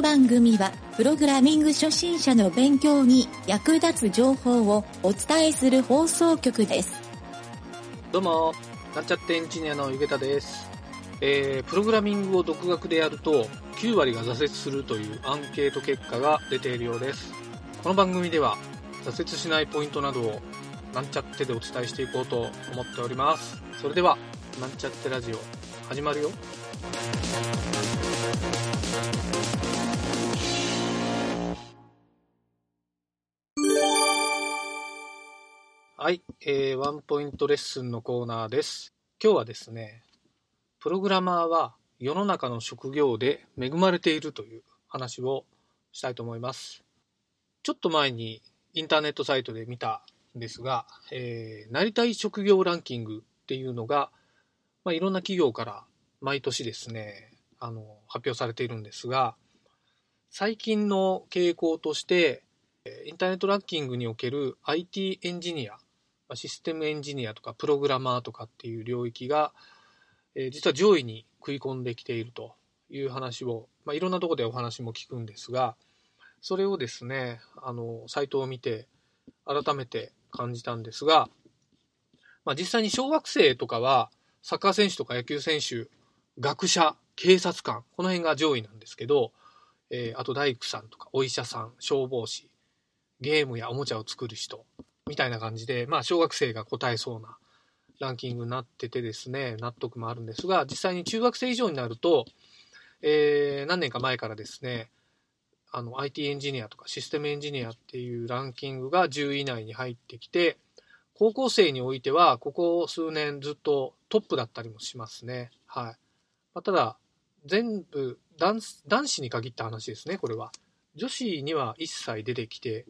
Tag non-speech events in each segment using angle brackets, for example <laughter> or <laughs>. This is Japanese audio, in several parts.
の番組は、プログラミング初心者の勉強に役立つ情報をお伝えする放送局です。どうも、なんちゃってエンジニアのゆげたです。えー、プログラミングを独学でやると、9割が挫折するというアンケート結果が出ているようです。この番組では、挫折しないポイントなどを、なんちゃってでお伝えしていこうと思っております。それでは、なんちゃってラジオ、始まるよ。はい、えー、ワンポイントレッスンのコーナーです。今日はですね、プログラマーは世の中の職業で恵まれているという話をしたいと思います。ちょっと前にインターネットサイトで見たんですが、えーなりたい職業ランキングっていうのが、まあ、いろんな企業から毎年ですね、あの、発表されているんですが、最近の傾向として、えーインターネットランキングにおける IT エンジニア、システムエンジニアとかプログラマーとかっていう領域が、え実は上位に食い込んできているという話を、まあ、いろんなとこでお話も聞くんですが、それをですね、あの、サイトを見て改めて感じたんですが、まあ、実際に小学生とかはサッカー選手とか野球選手、学者、警察官、この辺が上位なんですけど、えーあと大工さんとかお医者さん、消防士、ゲームやおもちゃを作る人、みたいな感じで、まあ小学生が答えそうなランキングになっててですね、納得もあるんですが、実際に中学生以上になると、えー何年か前からですね、あの IT エンジニアとかシステムエンジニアっていうランキングが10位以内に入ってきて、高校生においては、ここ数年ずっとトップだったりもしますね。はい。まあ、ただ、全部男、男子に限った話ですね、これは。女子には一切出てきて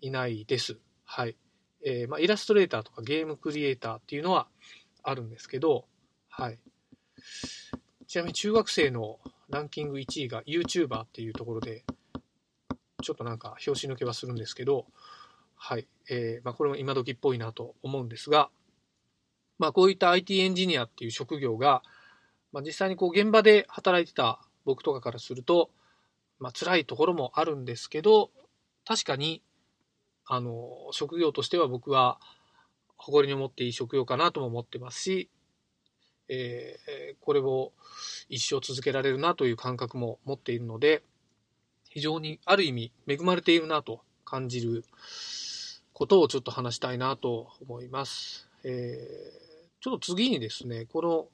いないです。はい。えーまあ、イラストレーターとかゲームクリエイターっていうのはあるんですけど、はい。ちなみに中学生のランキング1位が YouTuber っていうところで、ちょっとなんか拍子抜けはするんですけど、はい。えーまあ、これも今時っぽいなと思うんですが、まあ、こういった IT エンジニアっていう職業が、まあ、実際にこう現場で働いてた僕とかからすると、まあ、辛いところもあるんですけど、確かに、あの、職業としては僕は誇りに思っていい職業かなとも思ってますし、えーこれを一生続けられるなという感覚も持っているので、非常にある意味恵まれているなと感じることをちょっと話したいなと思います。えーちょっと次にですね、この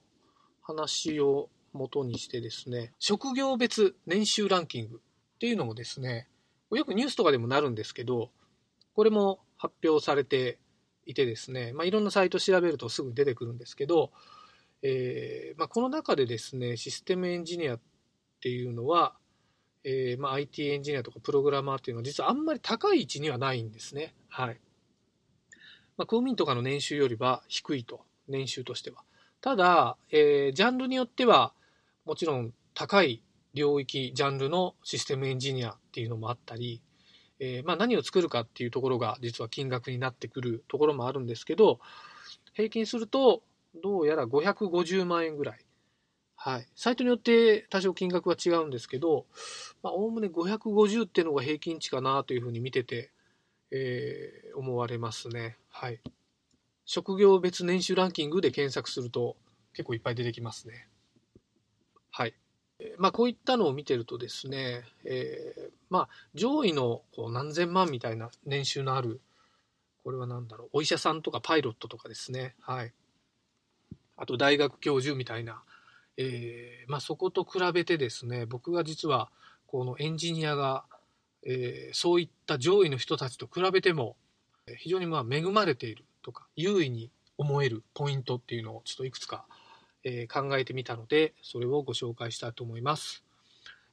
話を元にしてですね、職業別年収ランキングっていうのもですね、よくニュースとかでもなるんですけど、これも発表されていてですね、まあ、いろんなサイト調べるとすぐ出てくるんですけど、えーまあ、この中でですね、システムエンジニアっていうのは、えーまあ、IT エンジニアとかプログラマーっていうのは実はあんまり高い位置にはないんですね。はい。まあ、公務員とかの年収よりは低いと、年収としては。ただ、えージャンルによっては、もちろん高い領域、ジャンルのシステムエンジニアっていうのもあったり、えーまあ、何を作るかっていうところが実は金額になってくるところもあるんですけど、平均すると、どうやら550万円ぐらい。はい。サイトによって多少金額は違うんですけど、まあ、おおむね550っていうのが平均値かなというふうに見てて、えー思われますね。はい。職業別年収ランキングで検索すると結構いっぱい出てきますね。はい。まあ、こういったのを見てるとですね、えーまあ、上位のこう何千万みたいな年収のある、これは何だろう、お医者さんとかパイロットとかですね、はい。あと大学教授みたいな、えーまあ、そこと比べてですね、僕が実はこのエンジニアが、えーそういった上位の人たちと比べても、非常にまあ恵まれているとか、優位に思えるポイントっていうのをちょっといくつか、えー考えてみたので、それをご紹介したいと思います。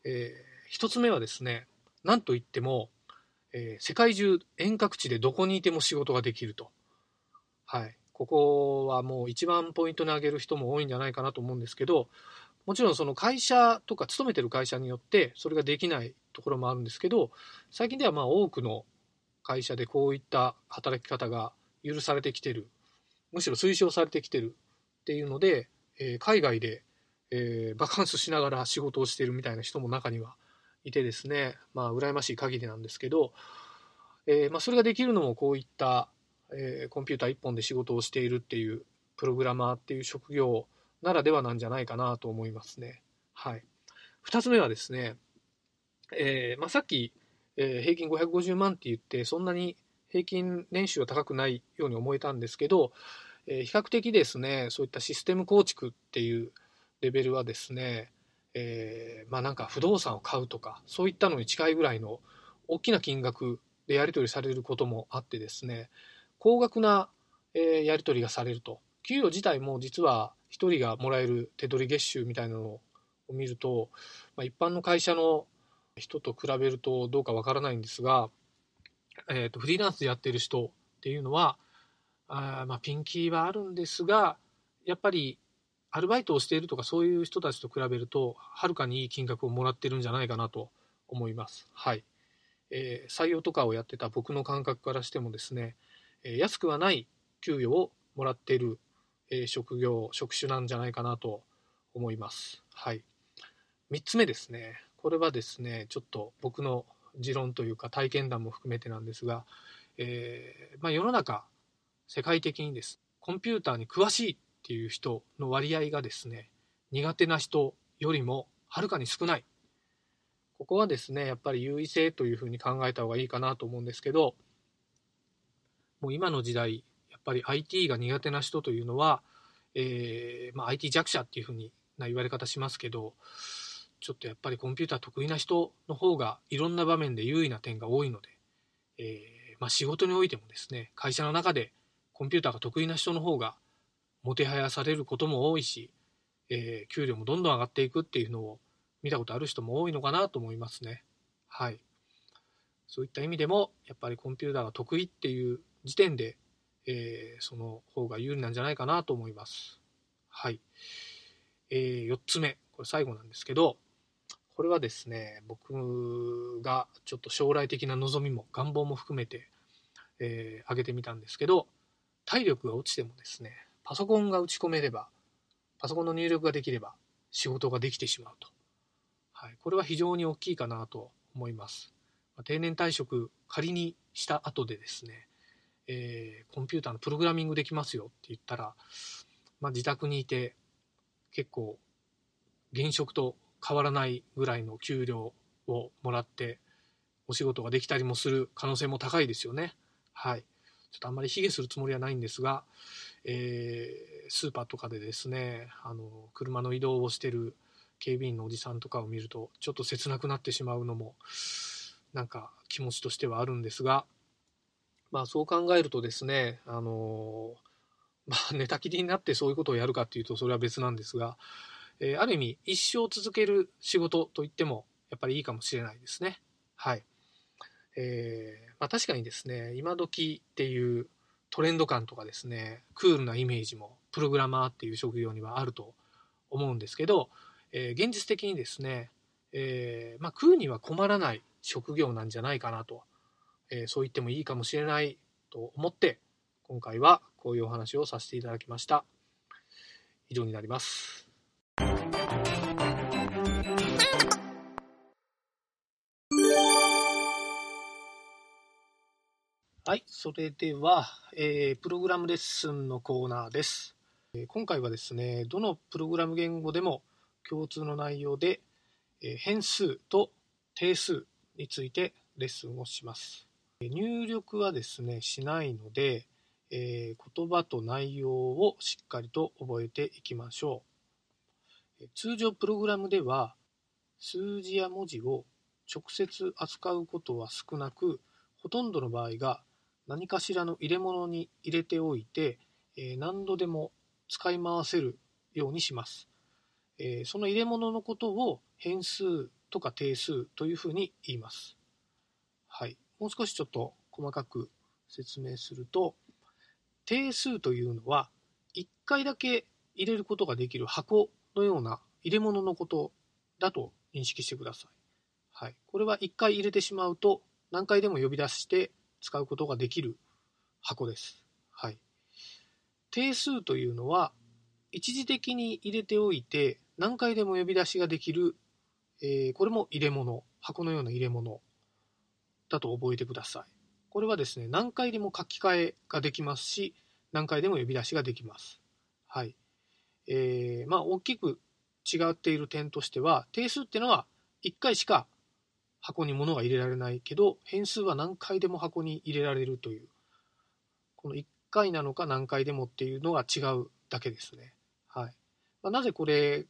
えー一つ目はですね、なんといっても、えー世界中遠隔地でどこにいても仕事ができると。はい。ここはもう一番ポイントに挙げる人も多いんじゃないかなと思うんですけど、もちろんその会社とか勤めてる会社によってそれができないところもあるんですけど、最近ではまあ多くの会社でこういった働き方が許されてきてる、むしろ推奨されてきてるっていうので、えー海外で、えーバカンスしながら仕事をしているみたいな人も中にはいてですね、まあ、羨ましい限りなんですけど、えー、まあ、それができるのもこういった、えー、コンピューター1本で仕事をしているっていうプログラマーっていう職業ならではなんじゃないかなと思いますね。はい。2つ目はですね、えー、まあ、さっき、えー、平均550万って言ってそんなに平均年収は高くないように思えたんですけど、え、比較的ですねそういったシステム構築っていうレベルはですね、えー、まあなんか不動産を買うとかそういったのに近いぐらいの大きな金額でやり取りされることもあってですね高額な、えやり取りがされると。給与自体も実は1人がもらえる手取り月収みたいなのを見ると、まあ、一般の会社の人と比べるとどうかわからないんですが、えーと、フリーランスでやってる人っていうのはあまあ、ピンキーはあるんですがやっぱりアルバイトをしているとかそういう人たちと比べるとはるかにいい金額をもらってるんじゃないかなと思います。はい。えー、採用とかをやってた僕の感覚からしてもですね、えー、安くはない給与をもらっている、えー、職業、職種なんじゃないかなと思います。はい。3つ目ですね。これはですね、ちょっと僕の持論というか体験談も含めてなんですが、えまあ、世の中、世界的にです。コンピューターに詳しいっていう人の割合がですね、苦手な人よりもはるかに少ない。ここはですね、やっぱり優位性というふうに考えた方がいいかなと思うんですけど、もう今の時代、やっぱり IT が苦手な人というのは、えー、まあ、IT 弱者っていうふうにな言われ方しますけど、ちょっとやっぱりコンピューター得意な人の方がいろんな場面で優位な点が多いので、えー、まあ、仕事においてもですね、会社の中でコンピューターが得意な人の方がもてはやされることも多いし、えー、給料もどんどん上がっていくっていうのを見たことある人も多いのかなと思いますね。はい。そういった意味でも、やっぱりコンピューターが得意っていう時点で、えー、その方が有利なんじゃないかなと思います。はい。えー、4つ目、これ最後なんですけど、これはですね、僕がちょっと将来的な望みも願望も含めて、えー、挙げてみたんですけど、体力が落ちてもですね、パソコンが打ち込めれば、パソコンの入力ができれば仕事ができてしまうと。はい、これは非常に大きいかなと思います。定年退職仮にした後でですね、えー、コンピューターのプログラミングできますよって言ったら、まあ、自宅にいて結構現職と変わらないぐらいの給料をもらってお仕事ができたりもする可能性も高いですよね。はい。ちょっとあんまり卑下するつもりはないんですが、えー、スーパーとかでですねあの車の移動をしてる警備員のおじさんとかを見るとちょっと切なくなってしまうのもなんか気持ちとしてはあるんですが、まあ、そう考えるとですねあの、まあ、<laughs> 寝たきりになってそういうことをやるかっていうとそれは別なんですが、えー、ある意味一生続ける仕事といってもやっぱりいいかもしれないですね。はいえーまあ、確かにですね今時っていうトレンド感とかですねクールなイメージもプログラマーっていう職業にはあると思うんですけど、えー、現実的にですね、えー、まあ、食うには困らない職業なんじゃないかなと、え、そう言ってもいいかもしれないと思って今回はこういうお話をさせていただきました。以上になります。はい、それでは、えー、プログラムレッスンのコーナーです。えー、今回はですね、どのプログラム言語でも共通の内容で、えー、変数と定数についてレッスンをします。入力はですね、しないので、え言葉と内容をしっかりと覚えていきましょう。通常プログラムでは数字や文字を直接扱うことは少なく、ほとんどの場合が何かしらの入れ物に入れておいて、え何度でも使い回せるようにします。えその入れ物のことを変数とか定数というふうに言います。はい。もう少しちょっと細かく説明すると、定数というのは1回だけ入れることができる箱のような入れ物のことだと認識してください。はい。これは1回入れてしまうと何回でも呼び出して使うことができる箱です。はい。定数というのは、一時的に入れておいて、何回でも呼び出しができる、えー、これも入れ物箱のような入れ物だと覚えてください。これはですね、何回でも書き換えができますし、何回でも呼び出しができます。はい。えー、まあ、大きく違っている点としては、定数っていうのは1回しか箱に物が入れられないけど、変数は何回でも箱に入れられるという、この1回なのか何回でもっていうのが違うだけですね。はい。まあ、なぜこれ、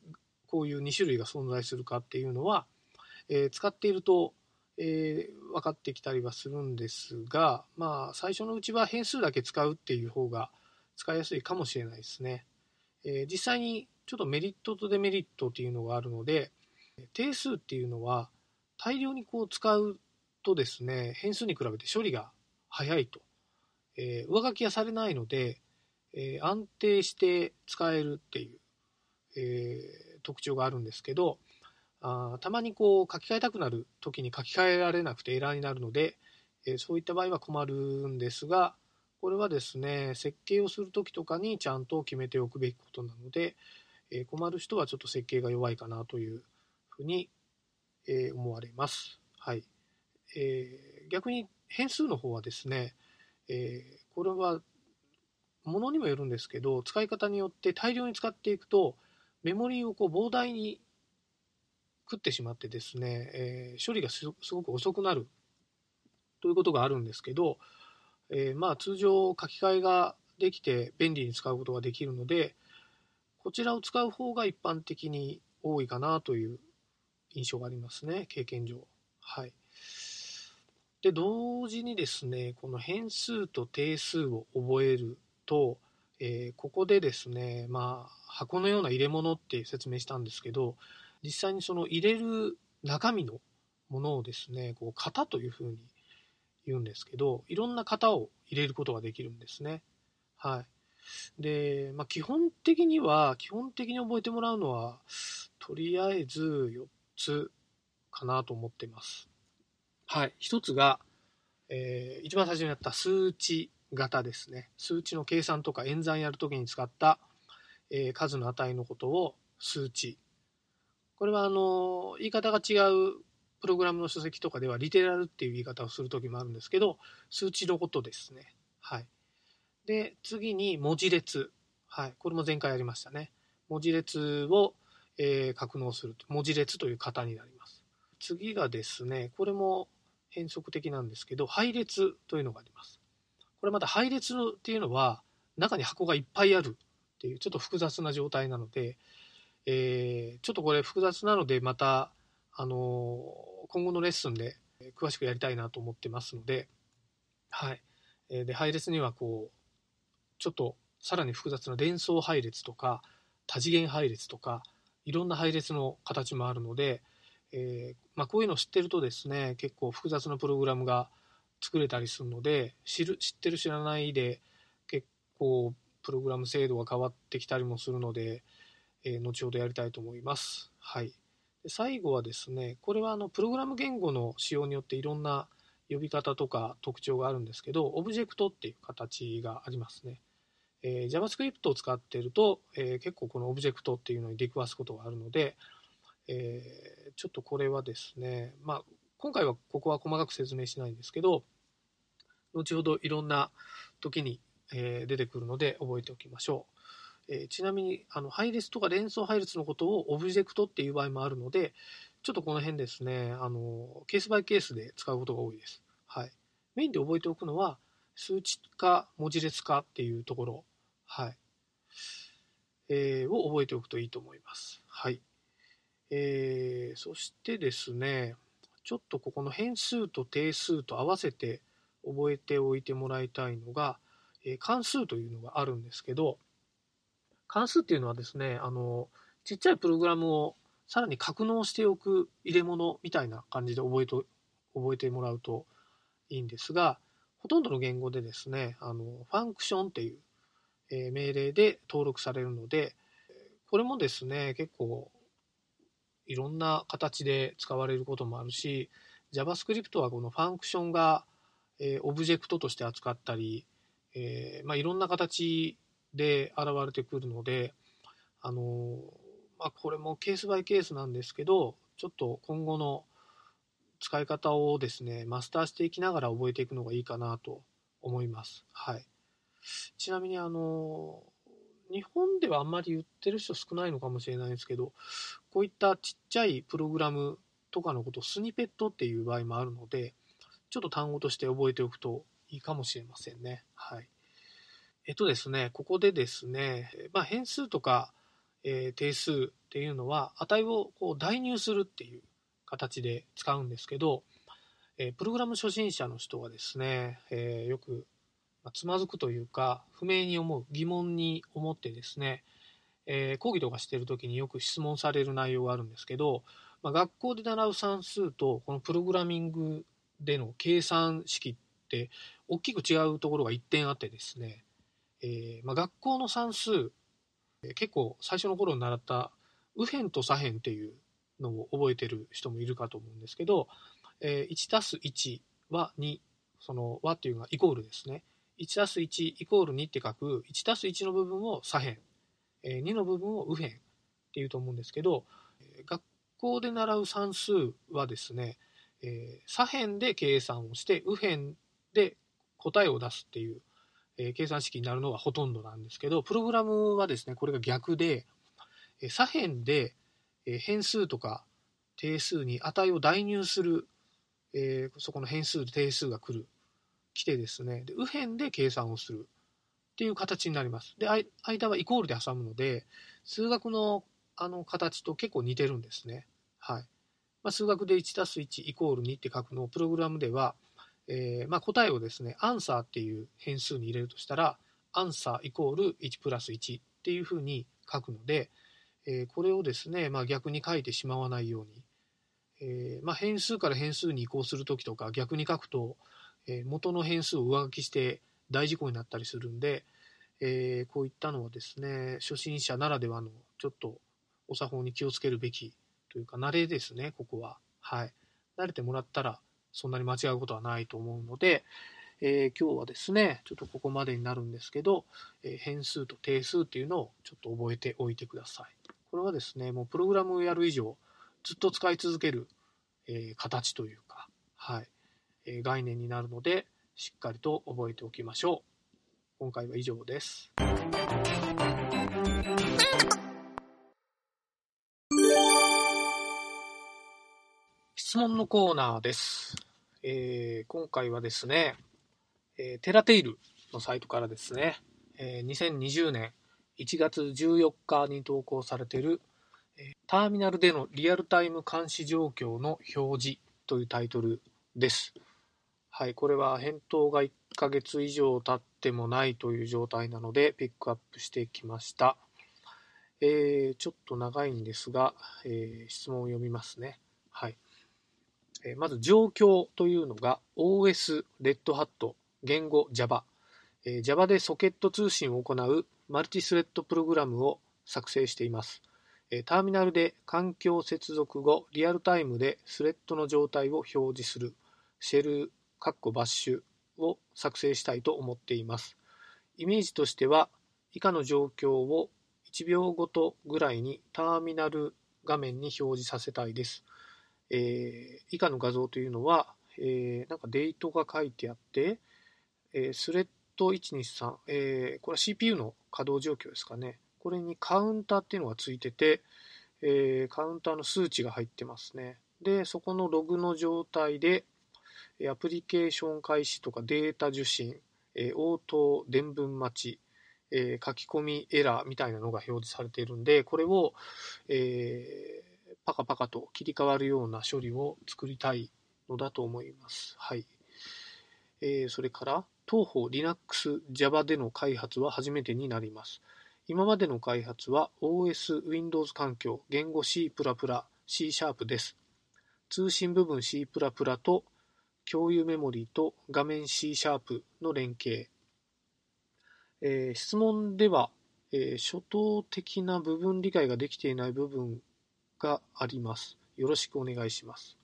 こういう2種類が存在するかっていうのは、えー、使っていると、えー、分かってきたりはするんですが、まあ、最初のうちは変数だけ使うっていう方が使いやすいかもしれないですね。えー、実際にちょっとメリットとデメリットっていうのがあるので、定数っていうのは大量にこう使うとですね、変数に比べて処理が早いと。えー、上書きはされないので、えー、安定して使えるっていう、えー、特徴があるんですけど、あたまにこう書き換えたくなる時に書き換えられなくてエラーになるので、えそういった場合は困るんですが、これはですね、設計をする時とかにちゃんと決めておくべきことなので、え困る人はちょっと設計が弱いかなというふうに、え思われます。はい。え逆に変数の方はですね、えこれはものにもよるんですけど、使い方によって大量に使っていくと、メモリーをこう膨大に食ってしまってですね、えー、処理がすごく遅くなるということがあるんですけど、えー、まあ通常書き換えができて便利に使うことができるのでこちらを使う方が一般的に多いかなという印象がありますね経験上。はい、で同時にですねこの変数と定数を覚えると、えー、ここでですねまあ箱のような入れ物って説明したんですけど実際にその入れる中身のものをですね、こう型というふうに言うんですけど、いろんな型を入れることができるんですね。はい。で、まあ、基本的には、基本的に覚えてもらうのは、とりあえず4つかなと思っています。はい。1つが、えー、一番最初にやった数値型ですね。数値の計算とか演算やるときに使った、えー、数の値のことを数値これはあの言い方が違うプログラムの書籍とかではリテラルっていう言い方をする時もあるんですけど数値のことですね。はい、で次に文字列、はい、これも前回やりましたね。文字列を、えー、格納する文字列という型になります。次がですねこれも変則的なんですけど配列というのがあります。これまた配列っていうのは中に箱がいっぱいあるっていうちょっと複雑な状態なので、えー、ちょっとこれ複雑なので、また、あのー、今後のレッスンで詳しくやりたいなと思ってますので、はい。えで、配列にはこう、ちょっとさらに複雑な連想配列とか、多次元配列とか、いろんな配列の形もあるので、えー、まあ、こういうのを知ってるとですね、結構複雑なプログラムが作れたりするので、知る、知ってる知らないで、結構プログラム精度が変わってきたりもするので、えー、後ほどやりたいと思います。はい。で最後はですね、これはあのプログラム言語の仕様によっていろんな呼び方とか特徴があるんですけど、オブジェクトっていう形がありますね。えー、JavaScript を使っていると、えー、結構このオブジェクトっていうのに出くわすことがあるので、えー、ちょっとこれはですね、まあ、今回はここは細かく説明しないんですけど、後ほどいろんな時に、え出てくるので覚えておきましょう。えー、ちなみにあの配列とか連想配列のことをオブジェクトっていう場合もあるので、ちょっとこの辺ですね、あのケースバイケースで使うことが多いです。はい、メインで覚えておくのは、数値化、文字列化っていうところ、はいえー、を覚えておくといいと思います。はいえー、そしてですね、ちょっとここの変数と定数と合わせて覚えておいてもらいたいのが、えー、関数というのがあるんですけど、関数っていうのはですね、あの、ちっちゃいプログラムをさらに格納しておく入れ物みたいな感じで覚えと覚えてもらうといいんですが、ほとんどの言語でですね、あの、ファンクションっていう、え、命令で登録されるので、これもですね、結構いろんな形で使われることもあるし、JavaScript はこのファンクションが、え、オブジェクトとして扱ったり、えーまあ、いろんな形で現れてくるので、あのまあ、これもケースバイケースなんですけど、ちょっと今後の使い方をですね、マスターしていきながら覚えていくのがいいかなと思います。はい。ちなみにあの、日本ではあんまり言ってる人少ないのかもしれないですけど、こういったちっちゃいプログラムとかのことをスニペットっていう場合もあるので、ちょっと単語として覚えておくといいかもしれませんね。はい。えっとですね、ここでですね、まあ、変数とか、えー、定数っていうのは値をこう代入するっていう形で使うんですけど、えー、プログラム初心者の人はですね、えー、よく、つまずくというか不明に思う疑問に思ってですね、え講義とかしてる時によく質問される内容があるんですけど、まあ、学校で習う算数とこのプログラミングでの計算式って大きく違うところが1点あってですね、えー、まあ、学校の算数結構最初の頃に習った右辺と左辺っていうのを覚えてる人もいるかと思うんですけど、えー、1 1は2その和っていうのがイコールですね。1たす1イコール2って書く1たす1の部分を左辺、えー、2の部分を右辺っていうと思うんですけど学校で習う算数はですね、えー、左辺で計算をして右辺で答えを出すっていう、えー、計算式になるのがほとんどなんですけどプログラムはですねこれが逆で、えー、左辺で、変数とか定数に値を代入する、えそこの変数定数が来る来てですねで右辺で計算をするっていう形になりますで間はイコールで挟むので数学のあの形と結構似てるんですね。はいまあ、数学で 1+1=2 って書くのをプログラムでは、えー、まあ、答えをですね、アンサーっていう変数に入れるとしたら、アンサーイコール1プラス1っていうふうに書くので、えー、これをですね、まあ、逆に書いてしまわないように、えー、ま変数から変数に移行するときとか逆に書くと、え元の変数を上書きして大事故になったりするんで、えこういったのはですね、初心者ならではのちょっとお作法に気をつけるべきというか、慣れですね、ここは。はい。慣れてもらったら、そんなに間違うことはないと思うので、えー、今日はですね、ちょっとここまでになるんですけど、えー、変数と定数っていうのをちょっと覚えておいてください。これはですね、もうプログラムをやる以上、ずっと使い続ける、えー、形というか、はい、概念になるので、しっかりと覚えておきましょう。今回は以上です。質問のコーナーです。えー、今回はですね、えー、テラテイルのサイトからですね、えー、2020年1月14日に投稿されている、えターミナルでのリアルタイム監視状況の表示というタイトルです。はい、これは返答が1ヶ月以上経ってもないという状態なのでピックアップしてきました。えー、ちょっと長いんですが、えー、質問を読みますね。はい。えまず状況というのが OS、レッドハット、言語 Java、え Java でソケット通信を行うマルチスレッドプログラムを作成しています。えターミナルで環境接続後、リアルタイムでスレッドの状態を表示するシェル、バッシュを作成したいと思っています。イメージとしては、以下の状況を1秒ごとぐらいにターミナル画面に表示させたいです。えー、以下の画像というのは、えー、なんかデートが書いてあって、えー、スレッド123、えー、これは CPU の稼働状況ですかね。これにカウンターっていうのがついてて、えー、カウンターの数値が入ってますね。で、そこのログの状態で、アプリケーション開始とかデータ受信、えー、応答、伝聞待ち、えー、書き込みエラーみたいなのが表示されているんで、これを、えー、パカパカと切り替わるような処理を作りたいのだと思います。はい。えー、それから、当方 Linux Java での開発は初めてになります。今までの開発は OS Windows 環境、言語 C++、C シャープです。通信部分 C++ と共有メモリーと画面 C シャープの連携。えー、質問では、えー、初等的な部分理解ができていない部分があります。よろしくお願いします。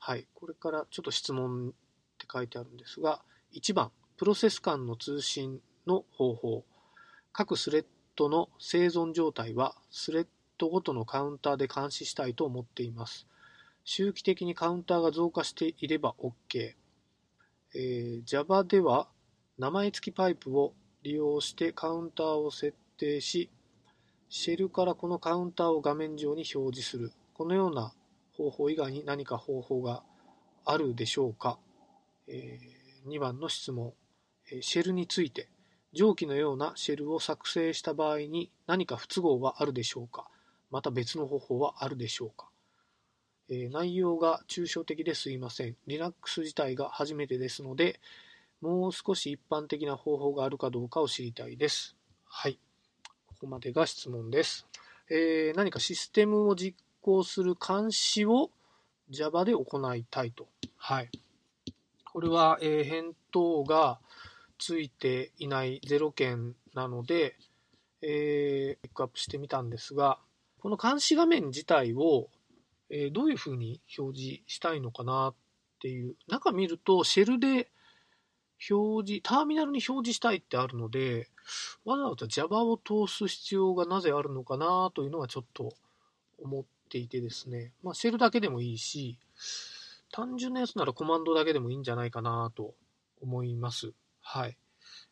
はい。これからちょっと質問って書いてあるんですが、1番、プロセス間の通信の方法。各スレッドの生存状態はスレッドごとのカウンターで監視したいと思っています。周期的にカウンターが増加していれば OK。えー、Java では名前付きパイプを利用してカウンターを設定し、シェルからこのカウンターを画面上に表示する。このような方法以外に何か方法があるでしょうか。えー、2番の質問。シェルについて。上記のようなシェルを作成した場合に何か不都合はあるでしょうかまた別の方法はあるでしょうか、えー、内容が抽象的ですいません。Linux 自体が初めてですので、もう少し一般的な方法があるかどうかを知りたいです。はい。ここまでが質問です。えー、何かシステムを実行する監視を Java で行いたいと。はい。これは、えー、返答がついていない0件なので、えー、ピックアップしてみたんですが、この監視画面自体を、えー、どういうふうに表示したいのかなっていう、中見るとシェルで表示、ターミナルに表示したいってあるので、わざわざ Java を通す必要がなぜあるのかなというのはちょっと思っていてですね、まあ、シェルだけでもいいし、単純なやつならコマンドだけでもいいんじゃないかなと思います。はい。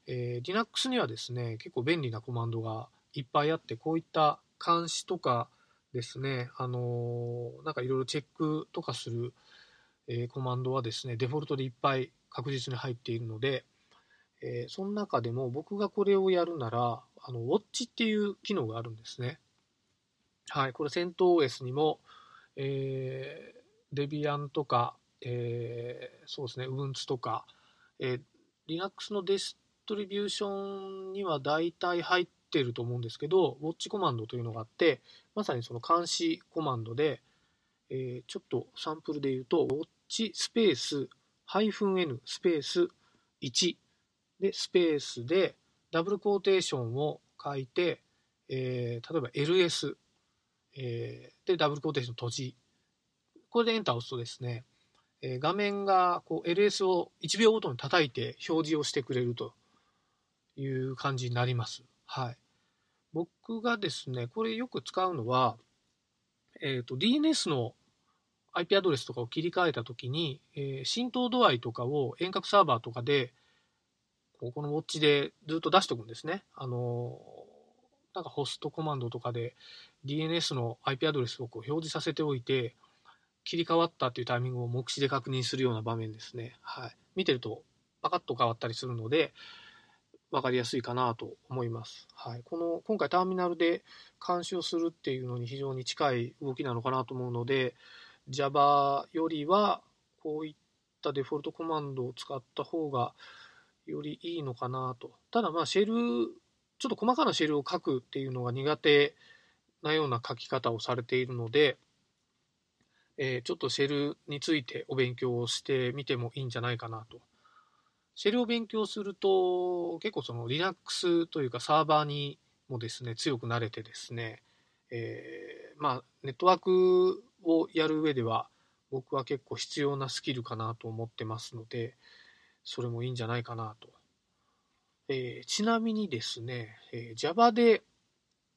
えー、Linux にはですね、結構便利なコマンドがいっぱいあって、こういった監視とかですね、あの、なんかいろいろチェックとかする、えー、コマンドはですね、デフォルトでいっぱい確実に入っているので、えー、その中でも僕がこれをやるなら、あの、ウォッチっていう機能があるんですね。はい、これ CentOS にも、えー、Debian とか、えー、そうですね、Ubuntu とか、えー、Linux のデストリビューションには大体入ってると思うんですけど、ウォッチコマンドというのがあって、まさにその監視コマンドで、えー、ちょっとサンプルで言うと、ウォッチスペース -n スペース1で、スペースで、ダブルコーテーションを書いて、えー、例えば LS、えー、で、ダブルコーテーション閉じ。これでエンターを押すとですね、えー、画面がこう LS を1秒ごとに叩いて表示をしてくれるという感じになります。はい。僕がですね、これよく使うのは、えっ、ー、と、DNS の IP アドレスとかを切り替えたときに、えー、浸透度合いとかを遠隔サーバーとかで、ここのウォッチでずっと出しておくんですね。あのなんかホストコマンドとかで DNS の IP アドレスをこう表示させておいて、切り替わったっていうタイミングを目視で確認するような場面ですね。はい。見てるとパカッと変わったりするので、分かりやすいかなと思います。はい、この今回ターミナルで監視をするっていうのに非常に近い動きなのかなと思うので Java よりはこういったデフォルトコマンドを使った方がよりいいのかなと。ただまあシェル、ちょっと細かなシェルを書くっていうのが苦手なような書き方をされているので、えー、ちょっとシェルについてお勉強をしてみてもいいんじゃないかなとシェルを勉強すると、結構その Linux というかサーバーにもですね、強くなれてですね、えー、まあ、ネットワークをやる上では、僕は結構必要なスキルかなと思ってますので、それもいいんじゃないかなと。えー、ちなみにですね、えー、Java で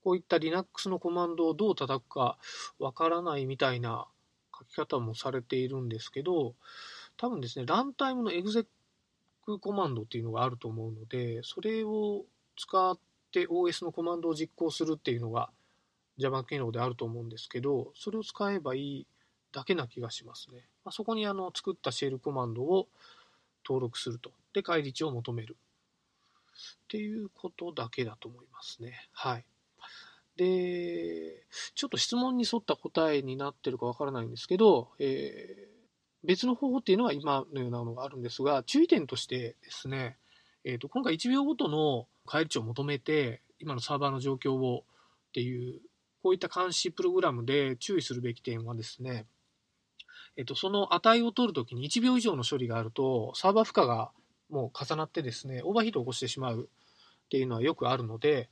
こういった Linux のコマンドをどう叩くかわからないみたいな書き方もされているんですけど、多分ですね、ランタイムのエグゼクコマンドっていうのがあると思うので、それを使って OS のコマンドを実行するっていうのが Java 機能であると思うんですけど、それを使えばいいだけな気がしますね。まあ、そこにあの作ったシェルコマンドを登録すると。で、返り値を求める。っていうことだけだと思いますね。はい。で、ちょっと質問に沿った答えになってるかわからないんですけど、え別の方法っていうのは今のようなのがあるんですが、注意点としてですね、えー、と今回1秒ごとの返り値を求めて、今のサーバーの状況をっていう、こういった監視プログラムで注意するべき点はですね、えっ、ー、と、その値を取るときに1秒以上の処理があると、サーバー負荷がもう重なってですね、オーバーヒートを起こしてしまうっていうのはよくあるので、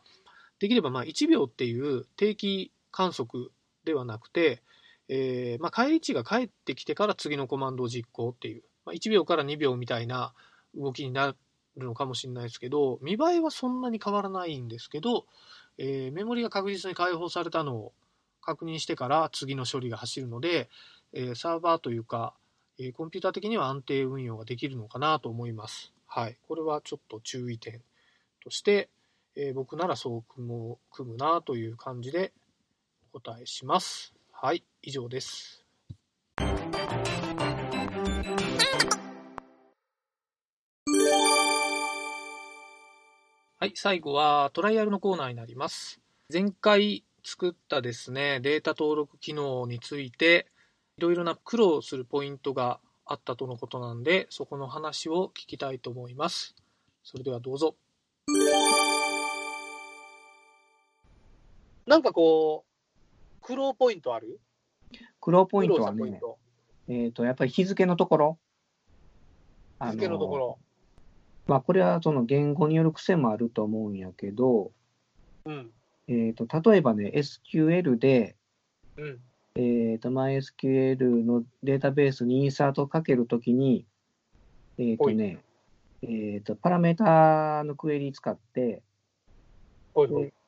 できればまあ1秒っていう定期観測ではなくて、えー、まあ、返り値が返ってきてから次のコマンドを実行っていう、まあ、1秒から2秒みたいな動きになるのかもしれないですけど、見栄えはそんなに変わらないんですけど、えー、メモリが確実に解放されたのを確認してから次の処理が走るので、えーサーバーというか、えコンピューター的には安定運用ができるのかなと思います。はい。これはちょっと注意点として、え僕ならそう組む組むなという感じでお答えします。はい。以上です。はい、最後はトライアルのコーナーになります。前回作ったですね、データ登録機能について、いろいろな苦労するポイントがあったとのことなんで、そこの話を聞きたいと思います。それではどうぞ。なんかこう、苦労ポイントある？苦労ポイントはね。えっ、と、やっぱり日付のところ。あ日付のところ。まあ、これはその言語による癖もあると思うんやけど、うん。えっ、と、例えばね、SQL で、うん。えっ、と、MySQL のデータベースにインサートをかけるときに、えっ、とね、えっ、と、パラメータのクエリ使って、い。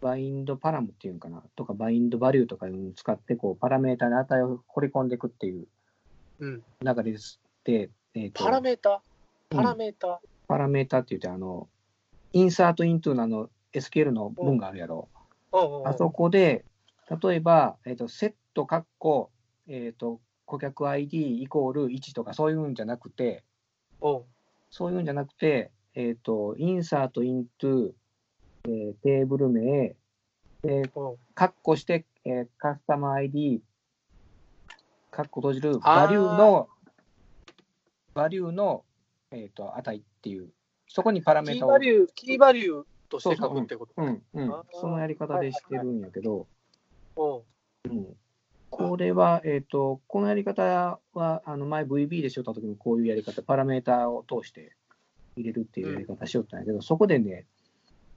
バインドパラムっていうのかな、とか、バインドバリューとかいうのを使って、こう、パラメータの値を掘り込んでいくっていううん。流れです。で、えっ、と、パラメータうんパラメータパラメータって言って、あの、インサートイントゥのあの SQL の文があるやろ。うんうんうんあそこで、例えば、えっ、と、セット、カッコ、えっ、と、顧客 ID イコール1とかそういうんじゃなくて、うん。そういうんじゃなくて、えっ、と、インサートイントゥ、えーテーブル名、で、うん。カッコして、えーカスタマー ID、カッコ閉じる、バリューの、バリューの、えっ、と、値っていう、そこにパラメータをキーバ、リュー、キーバリューとして書くってことうん、うん。あ、ー。そのやり方でしてるんやけど、うん。うん、これは、えっ、と、このやり方は、あの、前 VB でしよった時もこういうやり方、パラメータを通して入れるっていうやり方しよったんやけど、そこでね、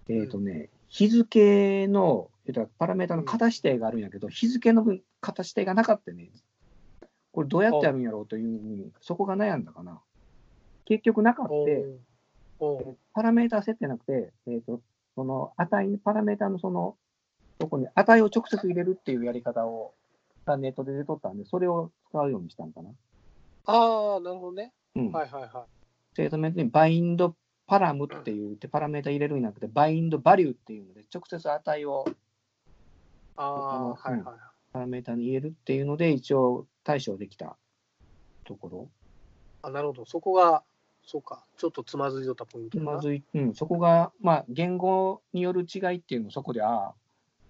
えっ、とね、日付の、パラメータの型指定があるんやけど、日付の分、型指定がなかったね。これどうやってやるんやろうというふうに、そこが悩んだかな。結局なかった。パラメータ設定なくて、えっ、と、その値、パラメータのその、そこに値を直接入れるっていうやり方を、がネットで出とったんで、それを使うようにしたんかな。ああ、なるほどね。うん。はいはいはい。ステートメントに bindParam って言ってパラメータ入れるんじゃなくて、 bindValue っていうので、直接値をああ、うんはいはい。パラメータに入れるっていうので、一応対処できたところ。あなるほど。そこが、そうか。ちょっとつまずいとったポイントだなまずい、うん、そこが、まあ、言語による違いっていうのをそこで、ああ、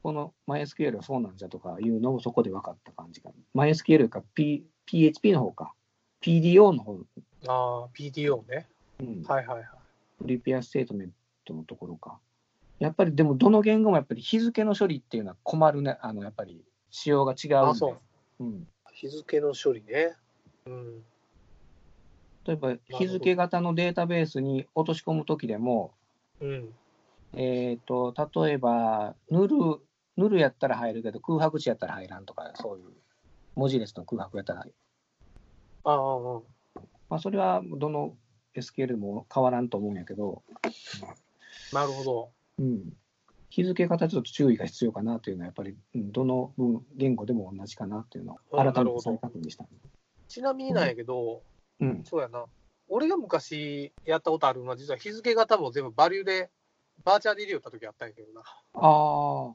この MySQL はそうなんじゃとかいうのをそこで分かった感じかな。MySQL か、P、PHP の方か。PDO の方、ああ、PDO ね。うん、はいはいはい。プリペアステートメントのところか。やっぱりでも、どの言語もやっぱり日付の処理っていうのは困るね。あの、やっぱり仕様が違うんで。あそう。うん。日付の処理ね。うん。例えば、ど日付型のデータベースに落とし込むときでも、うん。えっ、と、例えば、ヌル、ヌルやったら入るけど、空白地やったら入らんとか、そういう文字列の空白やったら、ああ、ああ。まあ、それはどの SQL も変わらんと思うんやけど、なるほど。うん。日付型ちょっと注意が必要かなというのは、やっぱり、うんどの文言語でも同じかなっていうのをうん改めて再確認した。ちなみになんやけど、うん。そうやな。俺が昔やったことあるのは、実は日付型も全部バリューで、バーチャーで入れよった時あったんやけどな。ああ、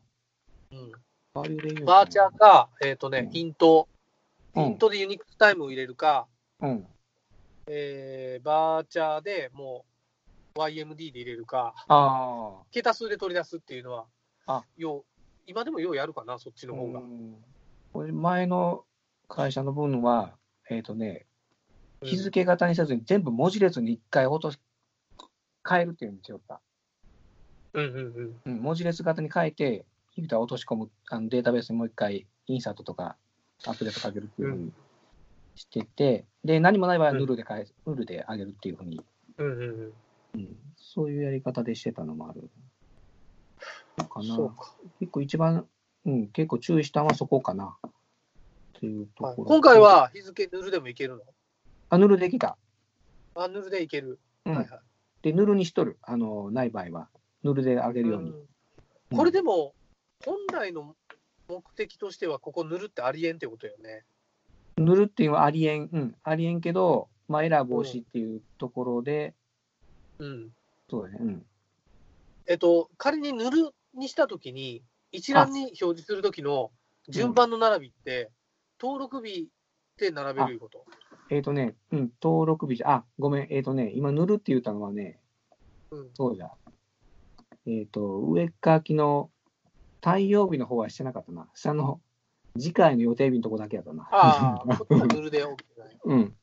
うん。バリューで言うバーチャーか、えっ、とね、うんイント、うん intで Unix time を入れるか、うん。えー、 varchar でもう YMD で入れるか、あ桁数で取り出すっていうのは、あよう、今でもようやるかな、そっちあ。の方が。うんこれ前の会社の分は、えっ、とね、日付型にせずに全部文字列に一回落とし、変えるっていうのにしよった。うんうんうん。うん、文字列型に変えて、ヒビタを落とし込むあのデータベースにもう一回インサートとかアップデートかけるっていうふうにしてて、で、何もない場合はうんヌルで変え、ヌルで上げるっていうふうに、うんうんうん。うん、そういうやり方でしてたのもある。かな。そうか。結構一番、うん、結構注意したのはそこかな。っていうとはいころ。今回、は日付ヌルでもいけるの？あ、ヌルできた。あ、ヌルでいける。うん。はいはい。で、ヌルにしとる。あの、ない場合は。ヌルで上げるように。うんこれでも、本来の目的としては、ここ塗るってありえんってことよね。塗るっていうのはありえん、うん、ありえんけど、まあ、エラー防止っていうところで、うん。そうだね、うん。えっと、仮に塗るにしたときに、一覧に表示するときの順番の並びって、登録日で並べるいうこと？えっ、とね、うん、登録日じゃ、あ、ごめん、えっ、とね、今塗るって言ったのはね、うん。そうじゃ。えっ、と、上書きの太陽日の方はしてなかったな。下の次回の予定日のとこだけやったな。ああ、こっで OK だよ。うん。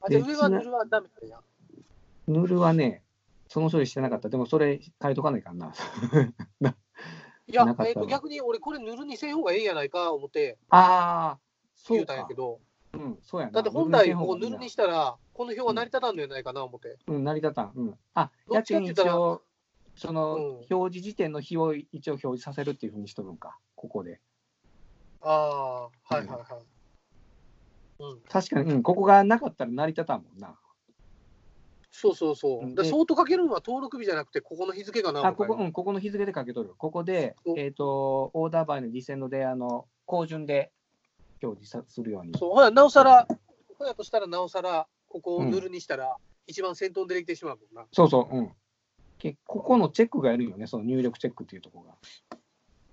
あ、じゃあ上は塗るはダメだよ。塗るはね、その処理してなかった。でもそれ書いとかないかんな。<laughs> いやえっと、逆に俺これ塗るにせん方がええんやないか思ってああ、そうか言うたんやけ。ど、うん、そうやな。だって本来ここ塗るにしたら、この表は成り立たんのやないかな思って。うん、成り立たん。うん。あ、どっやけん一応、その、うん表示時点の日を一応表示させるっていうふうにしとるんか、ここで。ああ、はいはいはい。うん、確かに、うん、ここがなかったら成り立たんもんな。そうそうそう。うんで、相当かけるのは登録日じゃなくて、ここの日付かなあ、ここ、うん、ここの日付で書けとる。ここでお、えっ、と、オーダーバイの実践ので、あの、高順で表示さするように。そう、ほら、なおさら、ほやとしたらなおさら、ここを塗るにしたら、一番先頭に出てきてしまうもんな。そうそう、うん。けここのチェックがやるよね、その入力チェックっていうところが。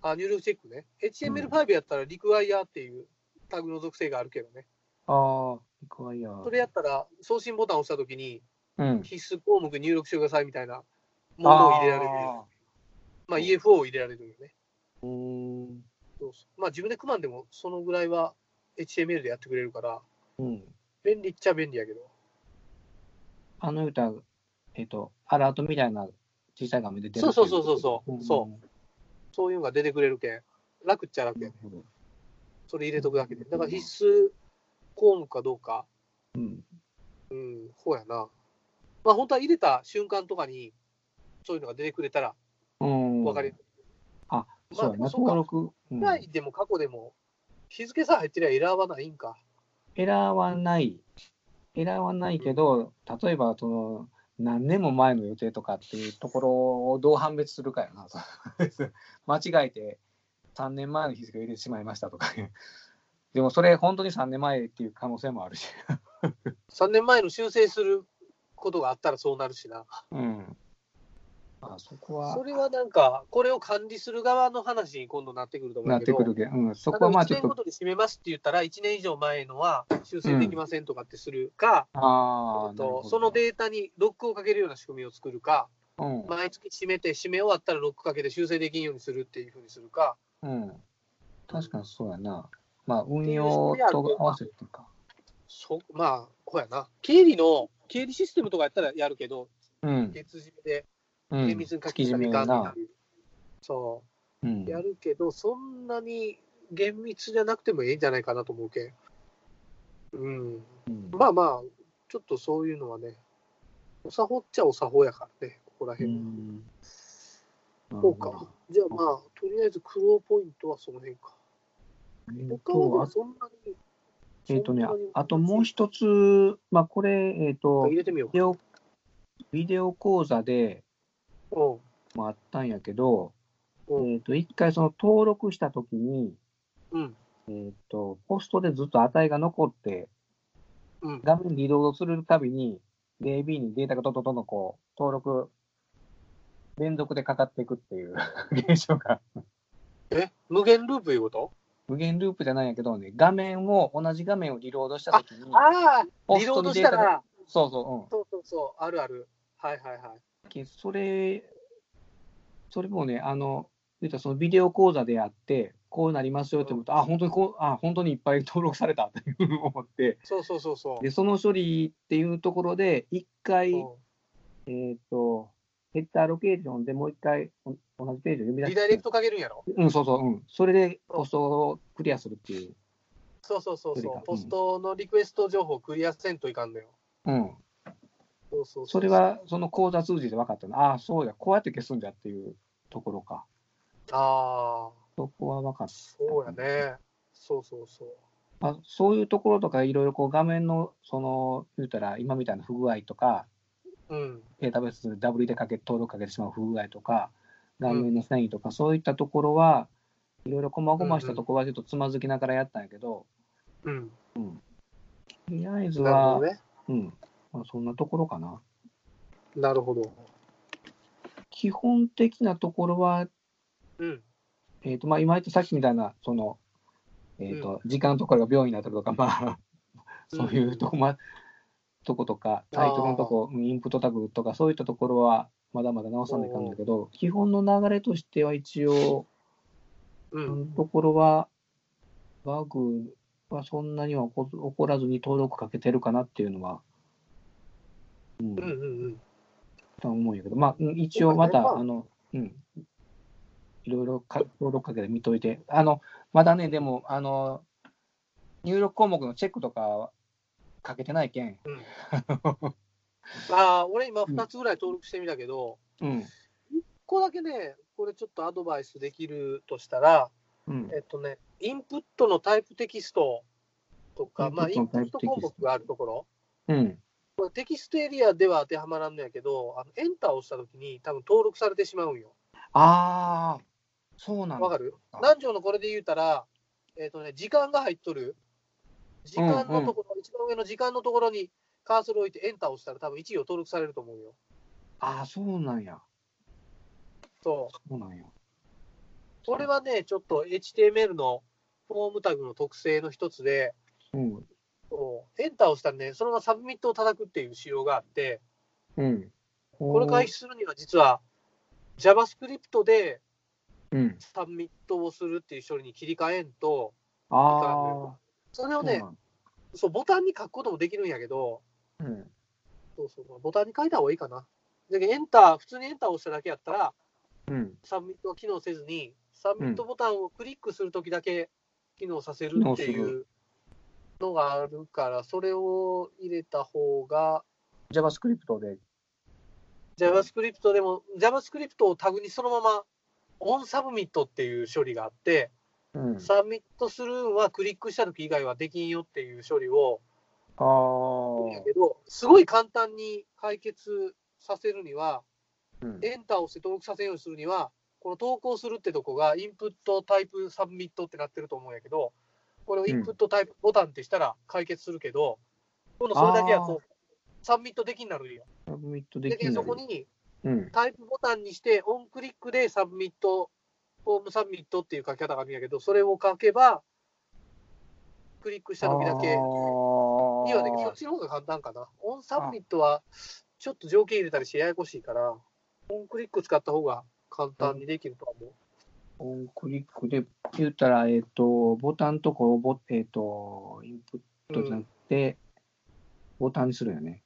あ、入力チェックね。HTML5 やったら、リクワイヤーっていうタグの属性があるけどね。ああ、リクワイヤーそれやったら、送信ボタンを押したときに、うん。必須項目入力してくださいみたいなものを入れられるよ。まあ、EFO を入れられるよね。うーん。そうそうまあ、自分で組まんでも、そのぐらいは HTML でやってくれるから、うん。便利っちゃ便利やけど。あの歌、えっ、と、アラートみたいな小さい画面で出るそうそうそうそうそううんそうそういうのが出てくれるけん、楽っちゃ楽やね。なるほどそれ入れとくだけで。だから必須項目かどうか、うん。うん、そうやな。まあ、本当は入れた瞬間とかに、そういうのが出てくれたらうん。分かりる。あ、そうやな、まあそうか登録。うん未来でも過去でも、日付さえ入ってりゃエラーはないんか。エラーはない。エラーはないけど、例えば、その、何年も前の予定とかっていうところをどう判別するかやな。<laughs> 間違えて3年前の日付を入れてしまいましたとか。でもそれ本当に3年前っていう可能性もあるし。3年前の修正することがあったらそうなるしな。うん。あそこは。それはなんか、これを管理する側の話に今度なってくると思うけど、なってくるけど、うん、そこはまあち1ょっと、年ごとに締めますって言ったら、1年以上前のは修正できませんとかってするか、とその、データにロックをかけるような仕組みを作るか、うん、毎月締めて、締め終わったらロックかけて修正できんようにするっていうふうにするか、うん。確かにそうやな。まあ、運用と合わせてか。そまあ、こうやな、経理の、経理システムとかやったらやるけど、うん。月締めでうん厳密にかんみたいなな。。そうう。ん。やるけど、そんなに厳密じゃなくてもいいんじゃないかなと思うけん。うん。うんまあまあ、ちょっとそういうのはね、お作法っちゃお作法やからね、ここらう辺は。ん。そうか。じゃあまあ、とりあえず苦労ポイントはその辺か。他はそんなに。えっとねあともう一つ、まあ、これ、えっと、入れてみよビデオ、ビデオ講座で。もあったんやけど、うんえっと、一回その登録したときに、うん。えっと、ポストでずっと値が残って、うん。画面リロードするたびに、DB にデータがどんどんどんどんこう、登録、連続でかかっていくっていう <laughs> 現象が、え？無限ループいうこと？無限ループじゃないんやけどね、画面を、同じ画面をリロードしたときに、ああ、ポリロードしたら、そうそう、そうそうそう、あるある。はいはいはい。うん。それ、それもね、あの、そのビデオ講座であって、こうなりますよって思うと、あ、本当にこう、あ、本当にいっぱい <laughs> 登録されたっていうふうに思って、そうそうそうそう。で、その処理っていうところで、一回、うんえっ、と、ヘッダーロケーションでもう一回お同じページを読み出して、リダイレクトかけるんやろ？うん、そうそう、うん。それでポストをクリアするっていう。そうそうそうそう。ポストのリクエスト情報をクリアせんといかんのよ。うん。そうそうそうそれは、その講座通じて分かったの。ああ、そうや、こうやって消すんだっていうところか。ああ、そこは分かった。そうやね。そうそうそう。まあ、そういうところとか、いろいろこう画面の、その、言うたら、今みたいな不具合とか、うん。データベースでダブルでかけ、登録かけてしまう不具合とか、画面の遷移とか、そういったところは、いろいろ細々したところはちょっとつまずきながらやったんやけど、うん。とりあえずは、どね。うん。まあ、そんなところかな。なるほど。基本的なところは、うん。えっ、と、まあ、今言ったさっきみたいな、その、えっ、と、時間とかが秒になってるとか、まあ、<laughs> そういうとこ、ま、とことか、タイトルのとこ、うんインプットタグとか、そういったところは、まだまだ直さないかんだけど、基本の流れとしては一応、うん。ところは、バグはそんなには起こらずに登録かけてるかなっていうのは、うん、うんうんうん。とは思うんやけど、まあ、うん一応また、あ。あの、うん、いろいろか登録かけて見といて、あの、まだね、でも、あの、入力項目のチェックとかはかけてないけん、<laughs> ああ、俺今2つぐらい登録してみたけど、うん、1個だけね、これちょっとアドバイスできるとしたら、うん、えっとね、インプットのタイプテキストとか、まあ、イインンプット。項目があるところ、うん。これテキストエリアでは当てはまらんのやけど、あのエンターを押したときに、多分登録されてしまうんよ。ああ、そうなんだ。わかる？あ何条のこれで言うたら、えっ、とね、時間が入っとる。時間のところ、一番上の時間のところにカーソルを置いてエンターを押したら多分1行登録されると思うよ。ああ、そうなんや。そう。そうなんや。これはね、ちょっと HTML のフォームタグの特性の一つで、うん。エンターを押したらね、そのままサブミットを叩くっていう仕様があって、うん。これ回避するには実は JavaScript でうん。サブミットをするっていう処理に切り替えんと、ああ、それをねそうボタンに書くこともできるんやけど、うん。そうそう、ボタンに書いた方がいいかな。だけどエンター、普通にエンターを押しただけやったら、うん。サブミットは機能せずに、サブミットボタンをクリックするときだけ機能させるってい機能うのがあるから、それを入れた方が、JavaScript で。JavaScript でも、JavaScript をタグにそのまま、 onsubmit っていう処理があって、うん。サブミットするんはクリックしたとき以外はできんよっていう処理を、あけど、すごい簡単に解決させるには、うんエンターを押して登録させるようにするには、この投稿するってとこが input type submit ってなってると思うんやけど、これを input type button ってしたら解決するけど、今度それだけやとサブミットできんなるんよ。サブミットででき。そこにうん。 type button にして、 onclick でサブミット、 form submit っていう書き方があるんやけど、それを書けば、クリックした時だけにはできる。そっちの方が簡単かな。 onsubmit は、ちょっと条件入れたりしてややこしいから、 onclick 使った方が簡単にできるとは思う。 onclick で、言ったら、えっ、と、ボタンとこをボ、えっ、と、インプットじゃなくて、ボタンにするよね。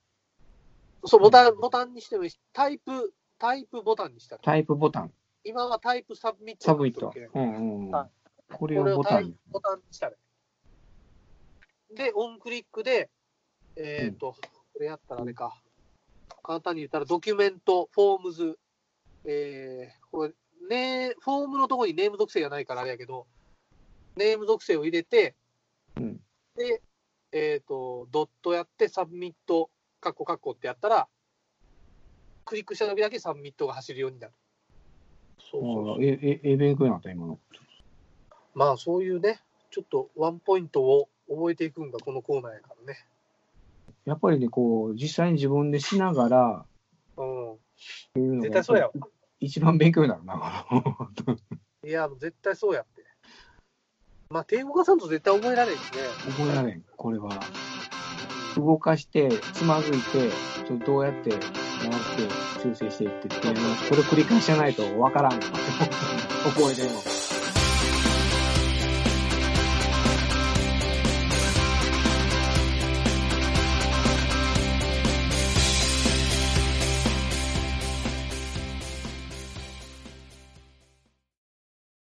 そう、ボタン、ボタンにしてもいいし、タイプ、 type button にしたら。 type button、今は type submit submit。うんうんうんは。これけんこれをボタン。ボタンにしたら。で、 onclick で、えっ、と、これやったらあれか。簡単に言ったら、 document、forms、えー、これ、ね、フォームのところに name 属性がないからあれやけど、 name 属性を入れて、うんで、えっ、と、ドットやって、 submit、カッコカッコってやったら、クリックした時だけサブミットが走るようになる。そうそうえ、え、え、勉強になった、今の。まあそういうね、ちょっとワンポイントを覚えていくんがこのコーナーやからね。やっぱりね、こう、実際に自分でしながら、うん。絶対そうやわ。一番勉強になるな。いや、絶対そうやって。まあ、手動かさんと絶対覚えられんしね。覚えられん、これは。動かして、つまずいて、それどうやって回って修正していってっていうの、これ繰り返しじゃないとわからん。<laughs> 覚えてるの。